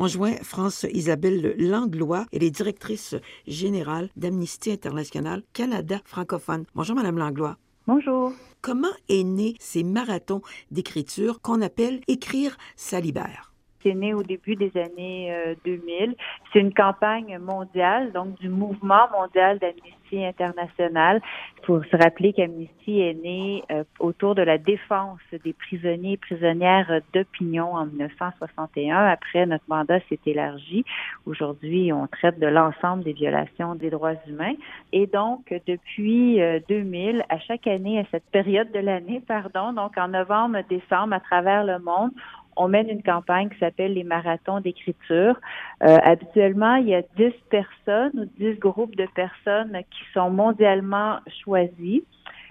On joint France Isabelle Langlois, elle est directrice générale d'Amnesty International Canada francophone. Bonjour, Madame Langlois. Bonjour. Comment est né ces marathons d'écriture qu'on appelle Écrire ça libère? C'est né au début des années 2000. Euh, C'est une campagne mondiale, donc du mouvement mondial d'Amnesty International. Il faut se rappeler qu'Amnesty est né euh, autour de la défense des prisonniers et prisonnières d'opinion en 1961. Après, notre mandat s'est élargi. Aujourd'hui, on traite de l'ensemble des violations des droits humains. Et donc, depuis 2000, euh, à chaque année, à cette période de l'année, pardon, donc en novembre, décembre, à travers le monde, on mène une campagne qui s'appelle les marathons d'écriture. Euh, habituellement, il y a 10 personnes ou 10 groupes de personnes qui sont mondialement choisis.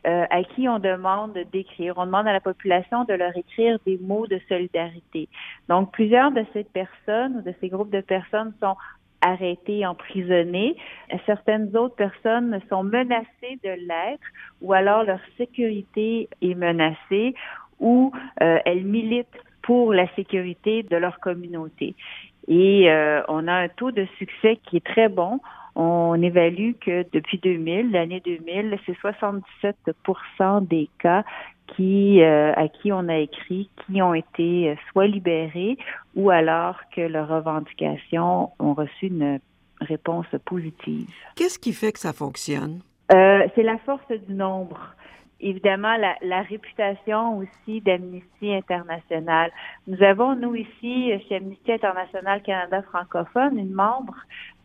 Euh, à qui on demande d'écrire. On demande à la population de leur écrire des mots de solidarité. Donc, plusieurs de ces personnes ou de ces groupes de personnes sont arrêtées, emprisonnées. Certaines autres personnes sont menacées de l'être ou alors leur sécurité est menacée ou euh, elles militent pour la sécurité de leur communauté. Et euh, on a un taux de succès qui est très bon. On évalue que depuis 2000, l'année 2000, c'est 77 des cas qui euh, à qui on a écrit qui ont été soit libérés ou alors que leurs revendications ont reçu une réponse positive. Qu'est-ce qui fait que ça fonctionne? Euh, c'est la force du nombre évidemment la, la réputation aussi d'Amnesty International. Nous avons, nous ici, chez Amnesty International Canada francophone, une membre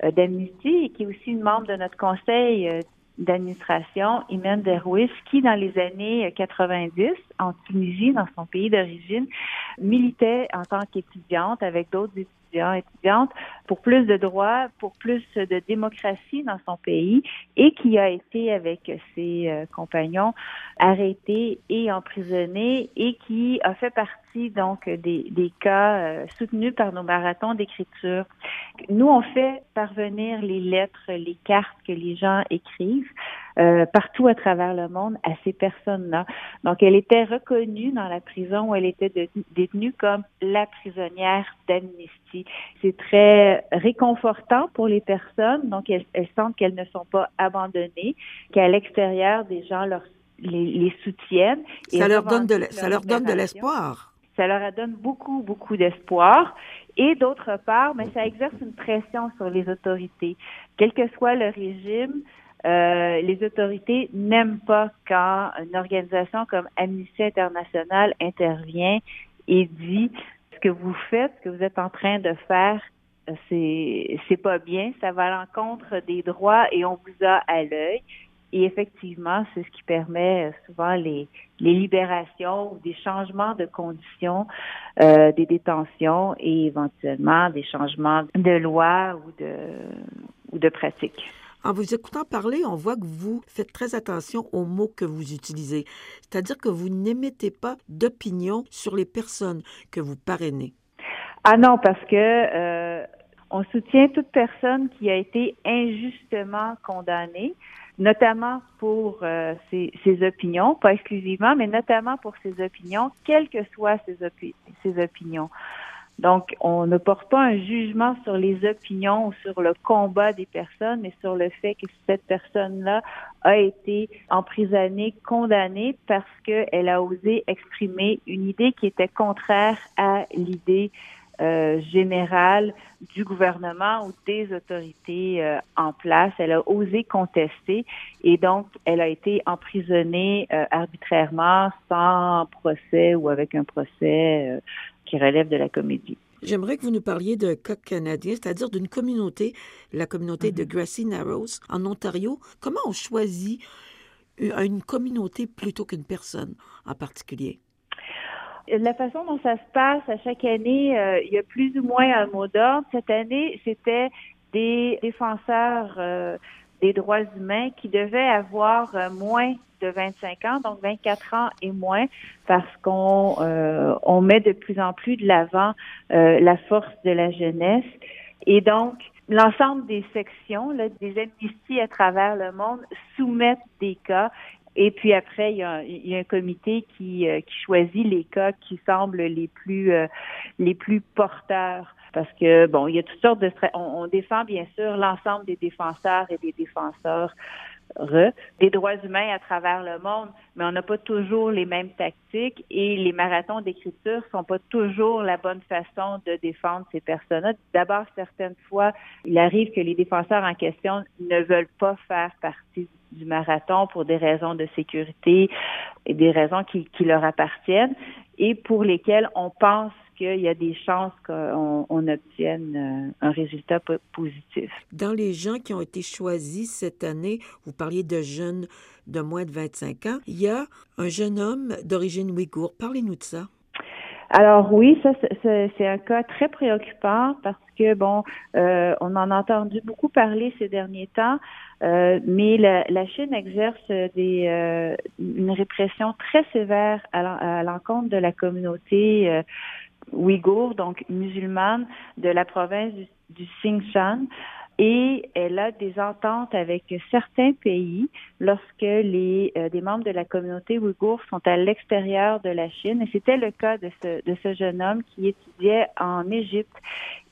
euh, d'Amnesty et qui est aussi une membre de notre conseil euh, d'administration, Imen Derwis, qui, dans les années 90, en Tunisie, dans son pays d'origine, militait en tant qu'étudiante avec d'autres étudiants étudiantes pour plus de droits, pour plus de démocratie dans son pays et qui a été avec ses euh, compagnons arrêté et emprisonné et qui a fait partie donc des, des cas euh, soutenus par nos marathons d'écriture. Nous, on fait parvenir les lettres, les cartes que les gens écrivent euh, partout à travers le monde à ces personnes-là. Donc, elle était reconnue dans la prison où elle était détenue comme la prisonnière d'amnistie. C'est très réconfortant pour les personnes. Donc, elles, sentent qu'elles ne sont pas abandonnées, qu'à l'extérieur, des gens leur les, les soutiennent. Ça leur donne de ça leur donne de l'espoir. Ça leur donne beaucoup beaucoup d'espoir. Et d'autre part, mais ça exerce une pression sur les autorités, quel que soit le régime. Euh, les autorités n'aiment pas quand une organisation comme Amnesty International intervient et dit ce que vous faites, ce que vous êtes en train de faire, c'est c'est pas bien, ça va à l'encontre des droits et on vous a à l'œil. Et effectivement, c'est ce qui permet souvent les, les libérations ou des changements de conditions euh, des détentions et éventuellement des changements de loi ou de, ou de pratiques. En vous écoutant parler, on voit que vous faites très attention aux mots que vous utilisez. C'est-à-dire que vous n'émettez pas d'opinion sur les personnes que vous parrainez. Ah non, parce que euh, on soutient toute personne qui a été injustement condamnée, notamment pour euh, ses, opinions, pas exclusivement, mais notamment pour ses opinions, quelles que soient ses, ses opinions. Donc, on ne porte pas un jugement sur les opinions ou sur le combat des personnes, mais sur le fait que cette personne-là a été emprisonnée, condamnée parce qu'elle a osé exprimer une idée qui était contraire à l'idée euh, générale du gouvernement ou des autorités euh, en place. Elle a osé contester et donc elle a été emprisonnée euh, arbitrairement sans procès ou avec un procès qui relève de la comédie. J'aimerais que vous nous parliez d'un cas canadien, c'est-à-dire d'une communauté, la communauté de mhm. Grassy Narrows en Ontario. Comment on choisit une communauté plutôt qu'une personne en particulier? La façon dont ça se passe à chaque année, euh, il y a plus ou moins un mot d'ordre. Cette année, c'était des défenseurs euh, des droits humains qui devaient avoir euh, moins de 25 ans, donc 24 ans et moins, parce qu'on euh, on met de plus en plus de l'avant euh, la force de la jeunesse. Et donc, l'ensemble des sections, là, des amnisties à travers le monde soumettent des cas et puis après, il y a, il y a un comité qui, qui choisit les cas qui semblent les plus les plus porteurs parce que bon, il y a toutes sortes de on, on défend bien sûr l'ensemble des défenseurs et des défenseurs des droits humains à travers le monde, mais on n'a pas toujours les mêmes tactiques et les marathons d'écriture sont pas toujours la bonne façon de défendre ces personnes-là. D'abord, certaines fois, il arrive que les défenseurs en question ne veulent pas faire partie marathon pour des raisons de sécurité et des raisons qui, qui leur appartiennent et pour lesquelles on pense qu'il y a des chances qu'on obtienne euh, un résultat positif. Dans les gens qui ont été choisis cette année, vous parliez de jeunes de moins de 25 ans, il y a un jeune homme d'origine ouïghour. Parlez-nous de ça. Alors oui, ça c'est un cas très préoccupant parce bon, euh, on en a entendu beaucoup parler ces derniers temps, euh, mais la, Chine exerce des une répression très sévère à l'encontre de la communauté ouïghour, donc musulmane, de la province du Xinjiang. Et elle a des ententes avec certains pays lorsque les euh, des membres de la communauté ouïghour sont à l'extérieur de la Chine. Et c'était le cas de ce, de ce jeune homme qui étudiait en Égypte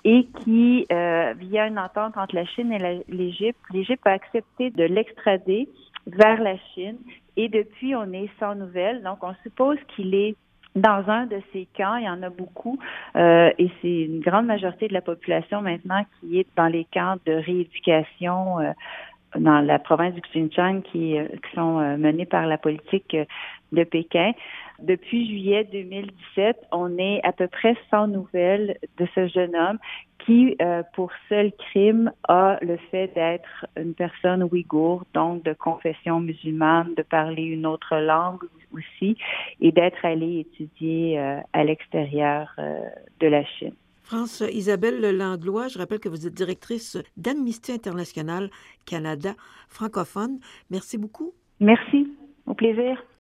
et qui, euh, via une entente entre la Chine et l'Égypte, l'Égypte a accepté de l'extrader vers la Chine. Et depuis, on est sans nouvelles. Donc, on suppose qu'il est dans un de ces camps, il y en a beaucoup, euh, et c'est une grande majorité de la population maintenant qui est dans les camps de rééducation euh, dans la province du Xinjiang qui, euh, qui sont menés par la politique de Pékin. Depuis juillet 2017, on est à peu près sans nouvelles de ce jeune homme qui, euh, pour seul crime, a le fait d'être une personne ouïghour, donc de confession musulmane, de parler une autre langue aussi, et d'être allé étudier euh, à l'extérieur euh, de la Chine. France Isabelle Landlois, je rappelle que vous êtes directrice d'Amnesty International Canada francophone. Merci beaucoup. Merci. Au plaisir.